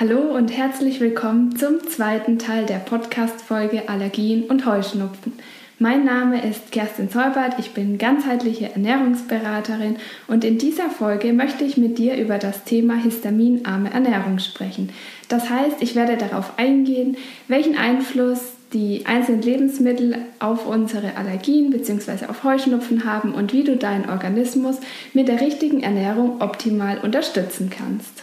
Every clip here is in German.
Hallo und herzlich willkommen zum zweiten Teil der Podcast-Folge Allergien und Heuschnupfen. Mein Name ist Kerstin Zeubert, ich bin ganzheitliche Ernährungsberaterin und in dieser Folge möchte ich mit dir über das Thema histaminarme Ernährung sprechen. Das heißt, ich werde darauf eingehen, welchen Einfluss die einzelnen Lebensmittel auf unsere Allergien bzw. auf Heuschnupfen haben und wie du deinen Organismus mit der richtigen Ernährung optimal unterstützen kannst.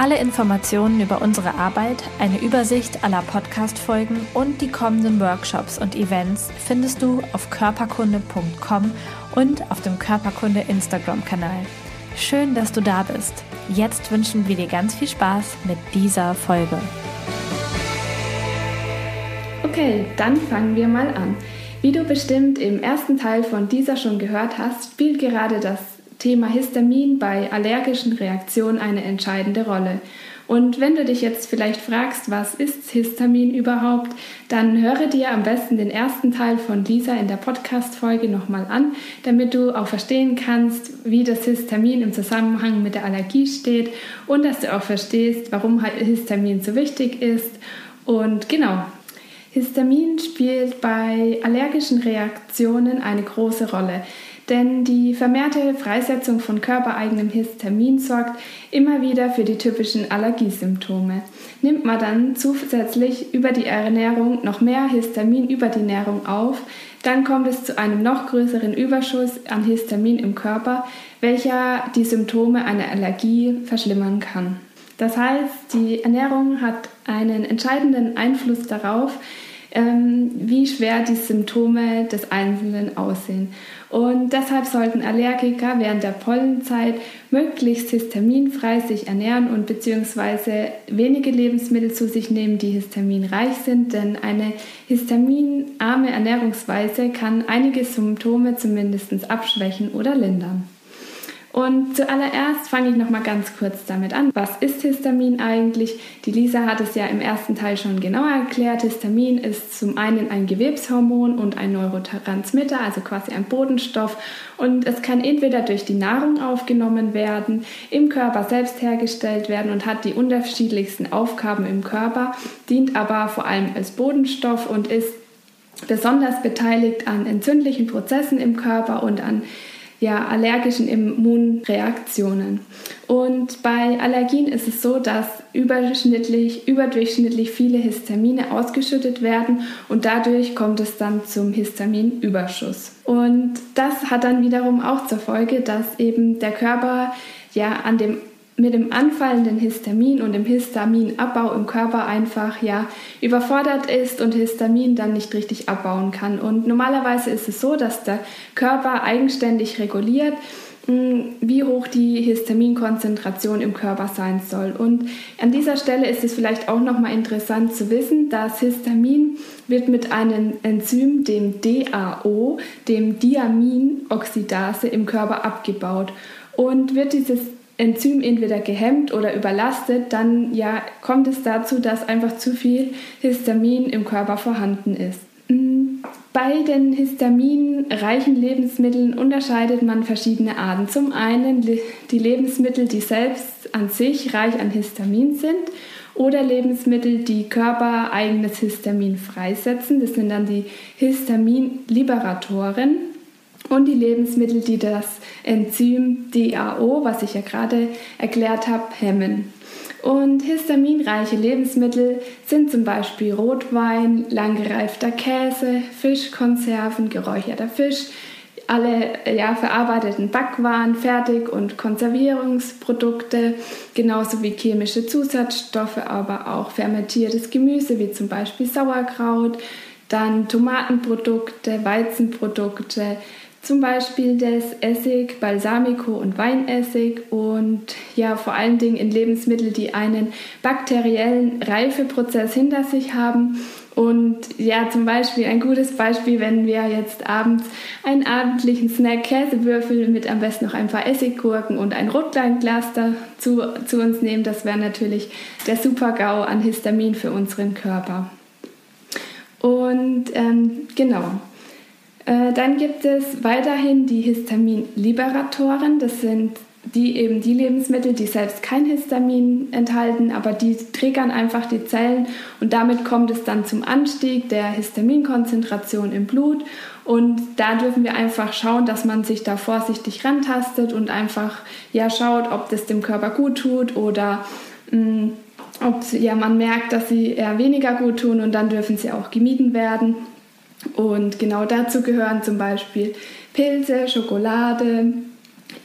Alle Informationen über unsere Arbeit, eine Übersicht aller Podcast-Folgen und die kommenden Workshops und Events findest du auf körperkunde.com und auf dem Körperkunde Instagram-Kanal. Schön, dass du da bist. Jetzt wünschen wir dir ganz viel Spaß mit dieser Folge. Okay, dann fangen wir mal an. Wie du bestimmt im ersten Teil von dieser schon gehört hast, spielt gerade das Thema Histamin bei allergischen Reaktionen eine entscheidende Rolle. Und wenn du dich jetzt vielleicht fragst, was ist Histamin überhaupt, dann höre dir am besten den ersten Teil von Lisa in der Podcast-Folge nochmal an, damit du auch verstehen kannst, wie das Histamin im Zusammenhang mit der Allergie steht und dass du auch verstehst, warum Histamin so wichtig ist. Und genau, Histamin spielt bei allergischen Reaktionen eine große Rolle. Denn die vermehrte Freisetzung von körpereigenem Histamin sorgt immer wieder für die typischen Allergiesymptome. Nimmt man dann zusätzlich über die Ernährung noch mehr Histamin über die Nährung auf, dann kommt es zu einem noch größeren Überschuss an Histamin im Körper, welcher die Symptome einer Allergie verschlimmern kann. Das heißt, die Ernährung hat einen entscheidenden Einfluss darauf, ähm, wie schwer die Symptome des Einzelnen aussehen. Und deshalb sollten Allergiker während der Pollenzeit möglichst histaminfrei sich ernähren und beziehungsweise wenige Lebensmittel zu sich nehmen, die histaminreich sind, denn eine histaminarme Ernährungsweise kann einige Symptome zumindest abschwächen oder lindern. Und zuallererst fange ich noch mal ganz kurz damit an. Was ist Histamin eigentlich? Die Lisa hat es ja im ersten Teil schon genauer erklärt. Histamin ist zum einen ein Gewebshormon und ein Neurotransmitter, also quasi ein Bodenstoff. Und es kann entweder durch die Nahrung aufgenommen werden, im Körper selbst hergestellt werden und hat die unterschiedlichsten Aufgaben im Körper, dient aber vor allem als Bodenstoff und ist besonders beteiligt an entzündlichen Prozessen im Körper und an ja, allergischen Immunreaktionen. Und bei Allergien ist es so, dass überschnittlich, überdurchschnittlich viele Histamine ausgeschüttet werden und dadurch kommt es dann zum Histaminüberschuss. Und das hat dann wiederum auch zur Folge, dass eben der Körper ja an dem mit dem anfallenden Histamin und dem Histaminabbau im Körper einfach ja überfordert ist und Histamin dann nicht richtig abbauen kann. Und normalerweise ist es so, dass der Körper eigenständig reguliert, hm, wie hoch die Histaminkonzentration im Körper sein soll. Und an dieser Stelle ist es vielleicht auch nochmal interessant zu wissen, dass Histamin wird mit einem Enzym, dem DAO, dem Diaminoxidase im Körper abgebaut. Und wird dieses Enzym entweder gehemmt oder überlastet, dann ja, kommt es dazu, dass einfach zu viel Histamin im Körper vorhanden ist. Mm, bei den histaminreichen Lebensmitteln unterscheidet man verschiedene Arten. Zum einen die Lebensmittel, die selbst an sich reich an Histamin sind oder Lebensmittel, die körpereigenes Histamin freisetzen. Das sind dann die Histaminliberatoren und die Lebensmittel, die das Enzym DAO, was ich ja gerade erklärt habe, hemmen. Und histaminreiche Lebensmittel sind zum Beispiel Rotwein, langgereifter Käse, Fischkonserven, geräucherter Fisch, alle ja, verarbeiteten Backwaren, Fertig- und Konservierungsprodukte, genauso wie chemische Zusatzstoffe, aber auch fermentiertes Gemüse wie zum Beispiel Sauerkraut, dann Tomatenprodukte, Weizenprodukte, zum Beispiel das Essig, Balsamico und Weinessig und ja vor allen Dingen in Lebensmitteln, die einen bakteriellen Reifeprozess hinter sich haben, Und ja, zum Beispiel ein gutes Beispiel, wenn wir jetzt abends einen abendlichen Snack Käsewürfel mit am besten noch ein paar Essiggurken und ein Rotweinglas dazu zu uns nehmen, das wäre natürlich der Super-GAU an Histamin für unseren Körper. Und ähm, genau, dann gibt es weiterhin die Histaminliberatoren. Das sind die eben die Lebensmittel, die selbst kein Histamin enthalten, aber die triggern einfach die Zellen und damit kommt es dann zum Anstieg der Histaminkonzentration im Blut und da dürfen wir einfach schauen, dass man sich da vorsichtig rantastet und einfach ja schaut, ob das dem Körper gut tut oder mh, mm, ob ja, man merkt, dass sie eher weniger gut tun und dann dürfen sie auch gemieden werden. Und genau dazu gehören zum Beispiel Pilze, Schokolade,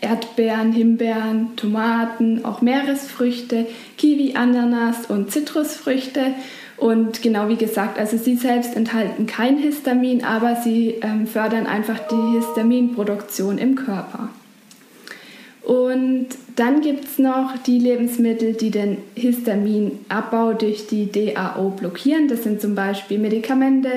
Erdbeeren, Himbeeren, Tomaten, auch Meeresfrüchte, Kiwi, Ananas und Zitrusfrüchte. Und genau wie gesagt, also sie selbst enthalten kein Histamin, aber sie ähm, fördern einfach die Histaminproduktion im Körper. Und dann gibt es noch die Lebensmittel, die den Histaminabbau durch die DAO blockieren. Das sind zum Beispiel Medikamente,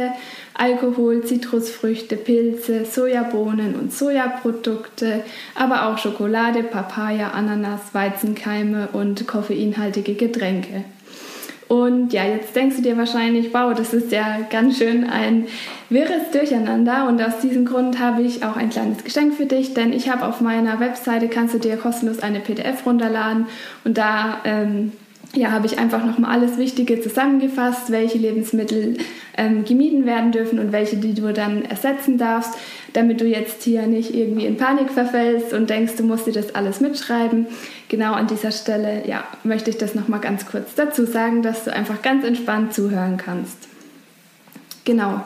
Alkohol, Zitrusfrüchte, Pilze, Sojabohnen und Sojaprodukte, aber auch Schokolade, Papaya, Ananas, Weizenkeime und koffeinhaltige Getränke. Und ja, jetzt denkst du dir wahrscheinlich, wow, das ist ja ganz schön ein wirres Durcheinander. Und aus diesem Grund habe ich auch ein kleines Geschenk für dich, denn ich habe auf meiner Webseite, kannst du dir kostenlos eine PDF runterladen und da ähm, ja, habe ich einfach nochmal alles Wichtige zusammengefasst, welche Lebensmittel ähm, gemieden werden dürfen und welche, die du dann ersetzen darfst, damit du jetzt hier nicht irgendwie in Panik verfällst und denkst, du musst dir das alles mitschreiben. Genau an dieser Stelle ja, möchte ich das nochmal ganz kurz dazu sagen, dass du einfach ganz entspannt zuhören kannst. Genau.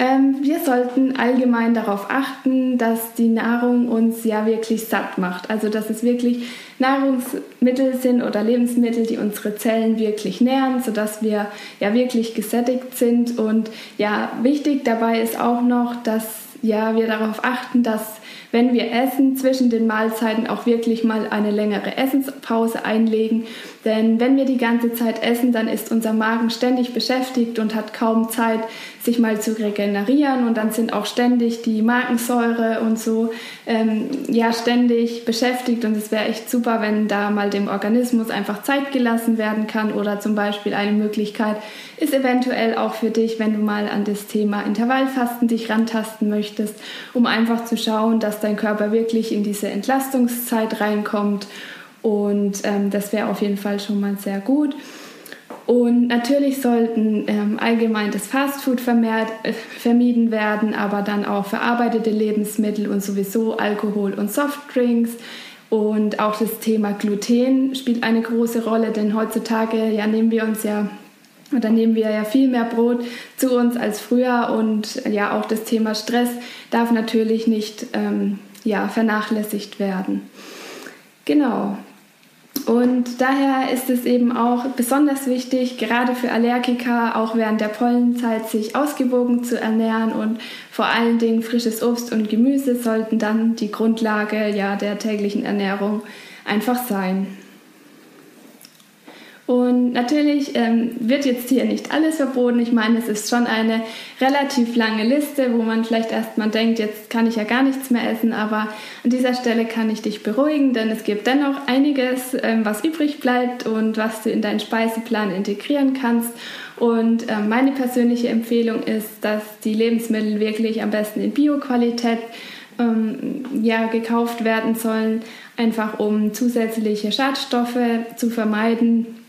Ähm, wir sollten allgemein darauf achten, dass die Nahrung uns ja wirklich satt macht. Also dass es wirklich Nahrungsmittel sind oder Lebensmittel, die unsere Zellen wirklich nähren, sodass wir ja wirklich gesättigt sind. Und ja, wichtig dabei ist auch noch, dass ja, wir darauf achten, dass wenn wir essen, zwischen den Mahlzeiten auch wirklich mal eine längere Essenspause einlegen. Denn wenn wir die ganze Zeit essen, dann ist unser Magen ständig beschäftigt und hat kaum Zeit, sich mal zu regenerieren. Und dann sind auch ständig die Magensäure und so ähm, ja ständig beschäftigt. Und es wäre echt super, wenn da mal dem Organismus einfach Zeit gelassen werden kann. Oder zum Beispiel eine Möglichkeit ist eventuell auch für dich, wenn du mal an das Thema Intervallfasten dich rantasten möchtest, um einfach zu schauen, dass dein Körper wirklich in diese Entlastungszeit reinkommt. Und ähm, das wäre auf jeden Fall schon mal sehr gut. Und natürlich sollten ähm, allgemein das Fastfood äh, vermieden werden, aber dann auch verarbeitete Lebensmittel und sowieso Alkohol und Softdrinks. Und auch das Thema Gluten spielt eine große Rolle, denn heutzutage ja, nehmen wir uns ja oder nehmen wir ja viel mehr Brot zu uns als früher und ja auch das Thema Stress darf natürlich nicht ähm, ja, vernachlässigt werden. Genau. Und daher ist es eben auch besonders wichtig, gerade für Allergiker, auch während der Pollenzeit, sich ausgewogen zu ernähren und vor allen Dingen frisches Obst und Gemüse sollten dann die Grundlage ja, der täglichen Ernährung einfach sein. Und natürlich ähm, wird jetzt hier nicht alles verboten. Ich meine, es ist schon eine relativ lange Liste, wo man vielleicht erstmal denkt, jetzt kann ich ja gar nichts mehr essen. Aber an dieser Stelle kann ich dich beruhigen, denn es gibt dennoch einiges, ähm, was übrig bleibt und was du in deinen Speiseplan integrieren kannst. Und ähm, meine persönliche Empfehlung ist, dass die Lebensmittel wirklich am besten in Bioqualität ähm, ja, gekauft werden sollen, einfach um zusätzliche Schadstoffe zu vermeiden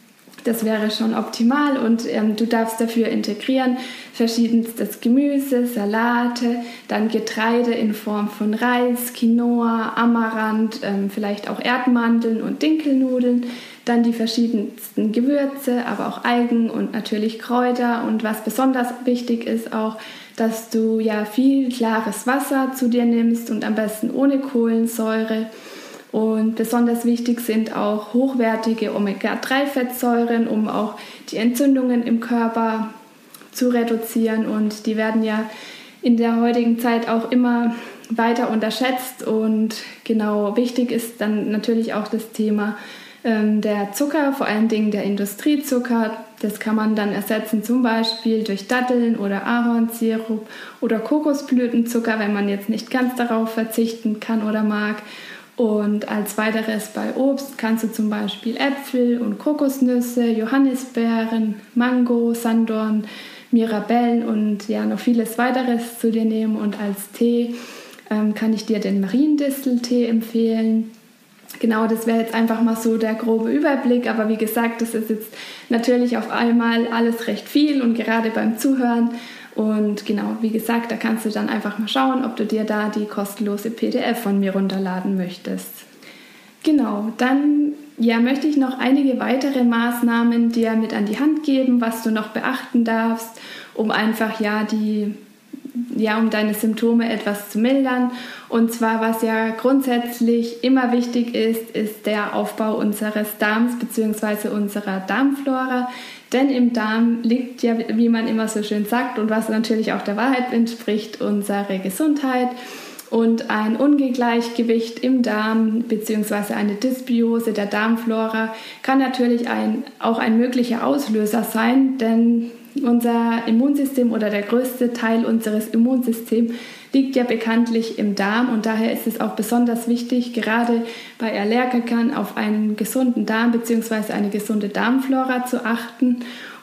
das wäre schon optimal und ähm, du darfst dafür integrieren verschiedenstes Gemüse, Salate, dann Getreide in Form von Reis, Quinoa, Amaranth, ähm, vielleicht auch Erdmandeln und Dinkelnudeln, dann die verschiedensten Gewürze, aber auch Algen und natürlich Kräuter und was besonders wichtig ist auch, dass du ja viel klares Wasser zu dir nimmst und am besten ohne Kohlensäure und besonders wichtig sind auch hochwertige Omega-3-Fettsäuren, um auch die Entzündungen im Körper zu reduzieren. Und die werden ja in der heutigen Zeit auch immer weiter unterschätzt. Und genau wichtig ist dann natürlich auch das Thema ähm, der Zucker, vor allen Dingen der Industriezucker. Das kann man dann ersetzen zum Beispiel durch Datteln oder Ahornsirup oder Kokosblütenzucker, wenn man jetzt nicht ganz darauf verzichten kann oder mag. Und als weiteres bei Obst kannst du zum Beispiel Äpfel und Kokosnüsse, Johannisbeeren, Mango, Sandorn, Mirabellen und ja noch vieles weiteres zu dir nehmen. Und als Tee ähm, kann ich dir den Mariendisteltee empfehlen. Genau, das wäre jetzt einfach mal so der grobe Überblick. Aber wie gesagt, das ist jetzt natürlich auf einmal alles recht viel und gerade beim Zuhören und genau, wie gesagt, da kannst du dann einfach mal schauen, ob du dir da die kostenlose PDF von mir runterladen möchtest. Genau, dann ja, möchte ich noch einige weitere Maßnahmen dir mit an die Hand geben, was du noch beachten darfst, um einfach ja die ja, um deine Symptome etwas zu mildern. Und zwar, was ja grundsätzlich immer wichtig ist, ist der Aufbau unseres Darms bzw. unserer Darmflora. Denn im Darm liegt ja, wie man immer so schön sagt und was natürlich auch der Wahrheit entspricht, unsere Gesundheit. Und ein Ungleichgewicht im Darm bzw. eine Dysbiose der Darmflora kann natürlich ein, auch ein möglicher Auslöser sein, denn unser Immunsystem oder der größte Teil unseres Immunsystems liegt ja bekanntlich im Darm und daher ist es auch besonders wichtig, gerade bei Allergikern auf einen gesunden Darm bzw. eine gesunde Darmflora zu achten.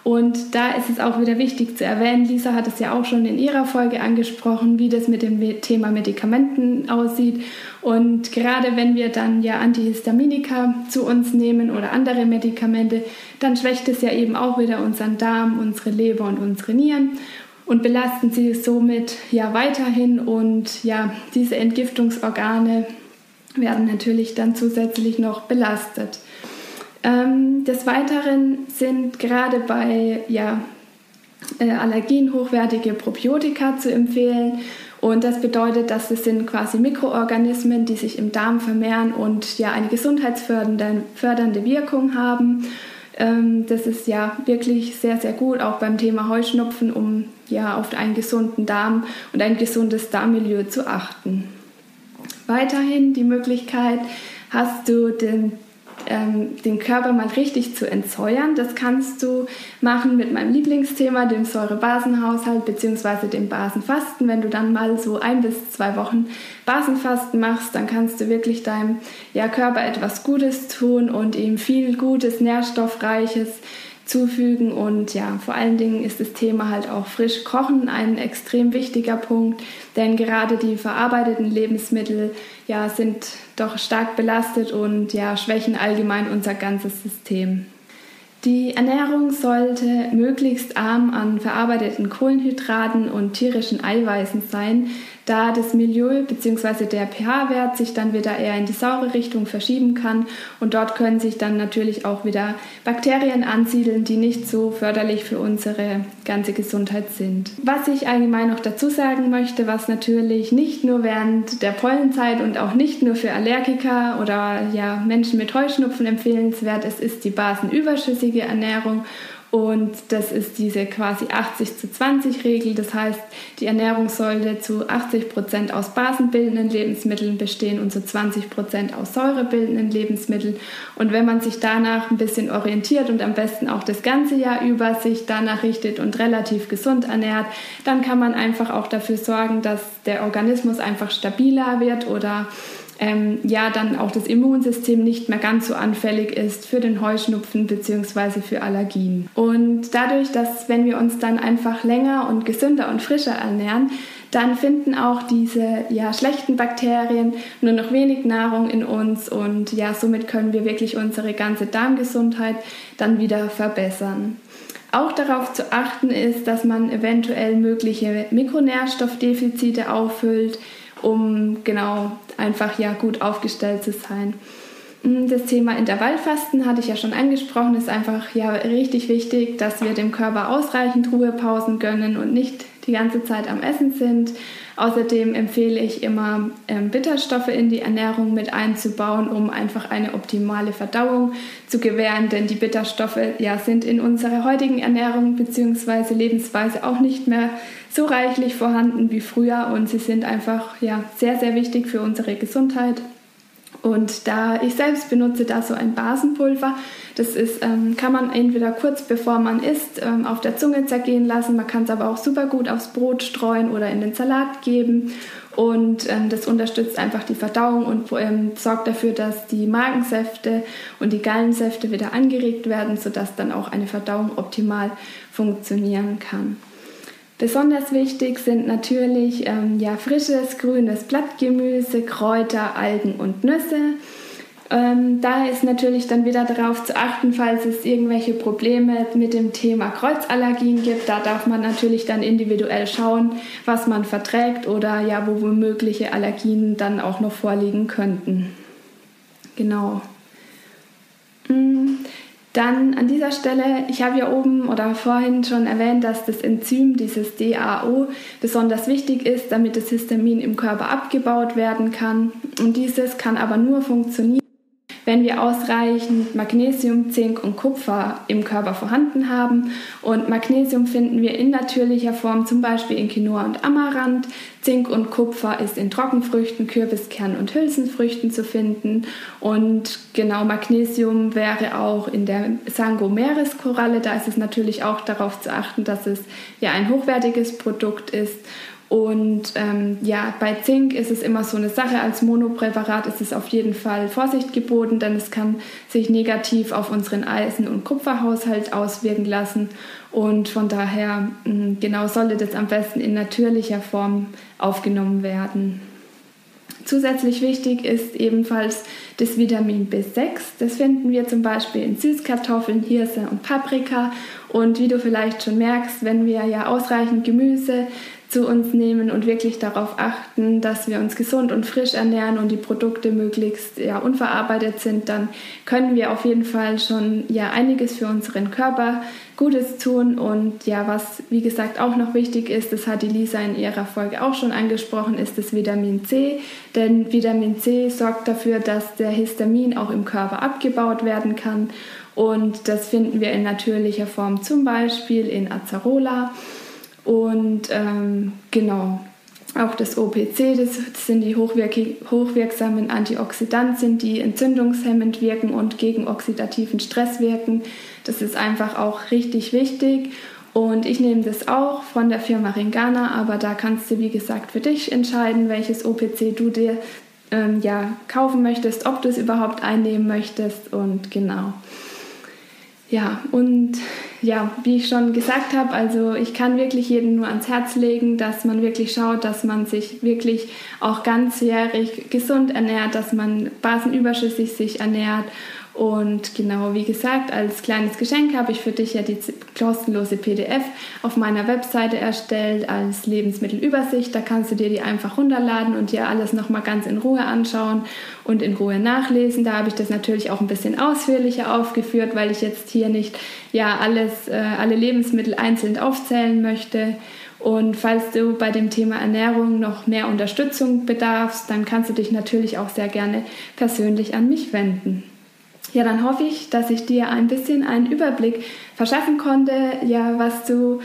Und da ist es auch wieder wichtig zu erwähnen, Lisa hat es ja auch schon in ihrer Folge angesprochen, wie das mit dem Thema Medikamenten aussieht. Und gerade wenn wir dann ja Antihistaminika zu uns nehmen oder andere Medikamente, dann schwächt es ja eben auch wieder unseren Darm, unsere Leber und unsere Nieren und belasten sie somit ja weiterhin und ja, diese Entgiftungsorgane werden natürlich dann zusätzlich noch belastet. Ähm, des Weiteren sind gerade bei ja, äh, Allergien hochwertige Probiotika zu empfehlen. Und das bedeutet, dass es sind quasi Mikroorganismen, die sich im Darm vermehren und ja eine gesundheitsfördernde Wirkung haben. Ähm, das ist ja wirklich sehr, sehr gut, auch beim Thema Heuschnupfen, um ja auf einen gesunden Darm und ein gesundes Darmmilieu zu achten. Weiterhin die Möglichkeit, hast du den ähm, den Körper mal richtig zu entsäuern. Das kannst du machen mit meinem Lieblingsthema, dem Säurebasenhaushalt bzw. dem Basenfasten. Wenn du dann mal so ein bis zwei Wochen Basenfasten machst, dann kannst du wirklich deinem ja, Körper etwas Gutes tun und ihm viel Gutes, Nährstoffreiches zufügen. Und ja, vor allen Dingen ist das Thema halt auch frisch kochen ein extrem wichtiger Punkt, denn gerade die verarbeiteten Lebensmittel ja, sind doch stark belastet und ja, schwächen allgemein unser ganzes System. Die Ernährung sollte möglichst arm an verarbeiteten Kohlenhydraten und tierischen Eiweißen sein, da das Milieu bzw. der pH-Wert sich dann wieder eher in die saure Richtung verschieben kann und dort können sich dann natürlich auch wieder Bakterien ansiedeln, die nicht so förderlich für unsere ganze Gesundheit sind. Was ich allgemein noch dazu sagen möchte, was natürlich nicht nur während der Pollenzeit und auch nicht nur für Allergiker oder ja, Menschen mit Heuschnupfen empfehlenswert ist, ist die basenüberschüssige Ernährung und das ist diese quasi 80 zu 20 Regel. Das heißt, die Ernährung sollte zu 80 Prozent aus basenbildenden Lebensmitteln bestehen und zu 20 Prozent aus säurebildenden Lebensmitteln. Und wenn man sich danach ein bisschen orientiert und am besten auch das ganze Jahr über sich danach richtet und relativ gesund ernährt, dann kann man einfach auch dafür sorgen, dass der Organismus einfach stabiler wird oder ähm, ja dann auch das Immunsystem nicht mehr ganz so anfällig ist für den Heuschnupfen bzw. für Allergien. Und dadurch, dass wenn wir uns dann einfach länger und gesünder und frischer ernähren, dann finden auch diese ja, schlechten Bakterien nur noch wenig Nahrung in uns und ja, somit können wir wirklich unsere ganze Darmgesundheit dann wieder verbessern. Auch darauf zu achten ist, dass man eventuell mögliche Mikronährstoffdefizite auffüllt, um genau einfach ja gut aufgestellt zu sein. Mm, das Thema Intervallfasten hatte ich ja schon angesprochen, ist einfach ja richtig wichtig, dass wir dem Körper ausreichend Ruhepausen gönnen und nicht die ganze Zeit am Essen sind. Außerdem empfehle ich immer ähm, Bitterstoffe in die Ernährung mit einzubauen, um einfach eine optimale Verdauung zu gewähren, denn die Bitterstoffe ja, sind in unserer heutigen Ernährung bzw. Lebensweise auch nicht mehr so reichlich vorhanden wie früher und sie sind einfach ja, sehr, sehr wichtig für unsere Gesundheit. Und da ich selbst benutze da so ein Basenpulver, das ist, ähm, kann man entweder kurz bevor man isst ähm, auf der Zunge zergehen lassen, man kann es aber auch super gut aufs Brot streuen oder in den Salat geben. Und ähm, das unterstützt einfach die Verdauung und ähm, sorgt dafür, dass die Magensäfte und die Gallensäfte wieder angeregt werden, sodass dann auch eine Verdauung optimal funktionieren kann. Besonders wichtig sind natürlich ähm, ja, frisches grünes Blattgemüse, Kräuter, Algen und Nüsse. Ähm, da ist natürlich dann wieder darauf zu achten, falls es irgendwelche Probleme mit dem Thema Kreuzallergien gibt. Da darf man natürlich dann individuell schauen, was man verträgt oder ja, wo mögliche Allergien dann auch noch vorliegen könnten. Genau. Mm. Dann an dieser Stelle, ich habe ja oben oder vorhin schon erwähnt, dass das Enzym, dieses DAO, besonders wichtig ist, damit das Histamin im Körper abgebaut werden kann. Und dieses kann aber nur funktionieren, wenn wir ausreichend Magnesium, Zink und Kupfer im Körper vorhanden haben. Und Magnesium finden wir in natürlicher Form, zum Beispiel in Quinoa und Amaranth. Zink und Kupfer ist in Trockenfrüchten, Kürbiskern und Hülsenfrüchten zu finden. Und genau Magnesium wäre auch in der Sango-Meereskoralle. Da ist es natürlich auch darauf zu achten, dass es ja ein hochwertiges Produkt ist. Und ähm, ja, bei Zink ist es immer so eine Sache. Als Monopräparat ist es auf jeden Fall Vorsicht geboten, denn es kann sich negativ auf unseren Eisen- und Kupferhaushalt auswirken lassen. Und von daher mh, genau sollte das am besten in natürlicher Form aufgenommen werden. Zusätzlich wichtig ist ebenfalls das Vitamin B6. Das finden wir zum Beispiel in Süßkartoffeln, Hirse und Paprika. Und wie du vielleicht schon merkst, wenn wir ja ausreichend Gemüse zu uns nehmen und wirklich darauf achten, dass wir uns gesund und frisch ernähren und die Produkte möglichst ja, unverarbeitet sind, dann können wir auf jeden Fall schon ja einiges für unseren Körper Gutes tun. Und ja, was wie gesagt auch noch wichtig ist, das hat die Lisa in ihrer Folge auch schon angesprochen, ist das Vitamin C. Denn Vitamin C sorgt dafür, dass der Histamin auch im Körper abgebaut werden kann. Und das finden wir in natürlicher Form zum Beispiel in Acerola und ähm, genau, auch das OPC, das sind die hochwirksamen Antioxidantien, die entzündungshemmend wirken und gegen oxidativen Stress wirken. Das ist einfach auch richtig wichtig. Und ich nehme das auch von der Firma Ringana, aber da kannst du, wie gesagt, für dich entscheiden, welches OPC du dir ähm, ja, kaufen möchtest, ob du es überhaupt einnehmen möchtest. Und genau. Ja, und ja, wie ich schon gesagt habe, also ich kann wirklich jedem nur ans Herz legen, dass man wirklich schaut, dass man sich wirklich auch ganzjährig gesund ernährt, dass man basenüberschüssig sich ernährt und genau, wie gesagt, als kleines Geschenk habe ich für dich ja die kostenlose PDF auf meiner Webseite erstellt als Lebensmittelübersicht. Da kannst du dir die einfach runterladen und dir alles nochmal ganz in Ruhe anschauen und in Ruhe nachlesen. Da habe ich das natürlich auch ein bisschen ausführlicher aufgeführt, weil ich jetzt hier nicht ja alles, äh, alle Lebensmittel einzeln aufzählen möchte. Und falls du bei dem Thema Ernährung noch mehr Unterstützung bedarfst, dann kannst du dich natürlich auch sehr gerne persönlich an mich wenden. Ja, dann hoffe ich, dass ich dir ein bisschen einen Überblick verschaffen konnte, ja, was du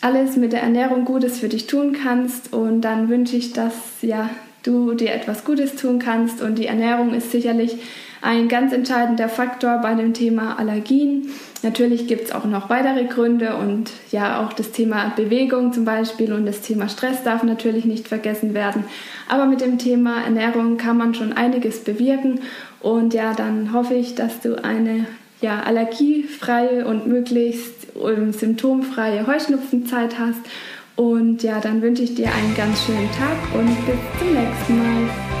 alles mit der Ernährung Gutes für dich tun kannst. Und dann wünsche ich, dass ja, du dir etwas Gutes tun kannst. Und die Ernährung ist sicherlich ein ganz entscheidender Faktor bei dem Thema Allergien. Natürlich gibt es auch noch weitere Gründe und ja, auch das Thema Bewegung zum Beispiel und das Thema Stress darf natürlich nicht vergessen werden. Aber mit dem Thema Ernährung kann man schon einiges bewirken und ja, dann hoffe ich, dass du eine ja, allergiefreie und möglichst ähm, symptomfreie Heuschnupfenzeit hast. Und ja, dann wünsche ich dir einen ganz schönen Tag und bis zum nächsten Mal.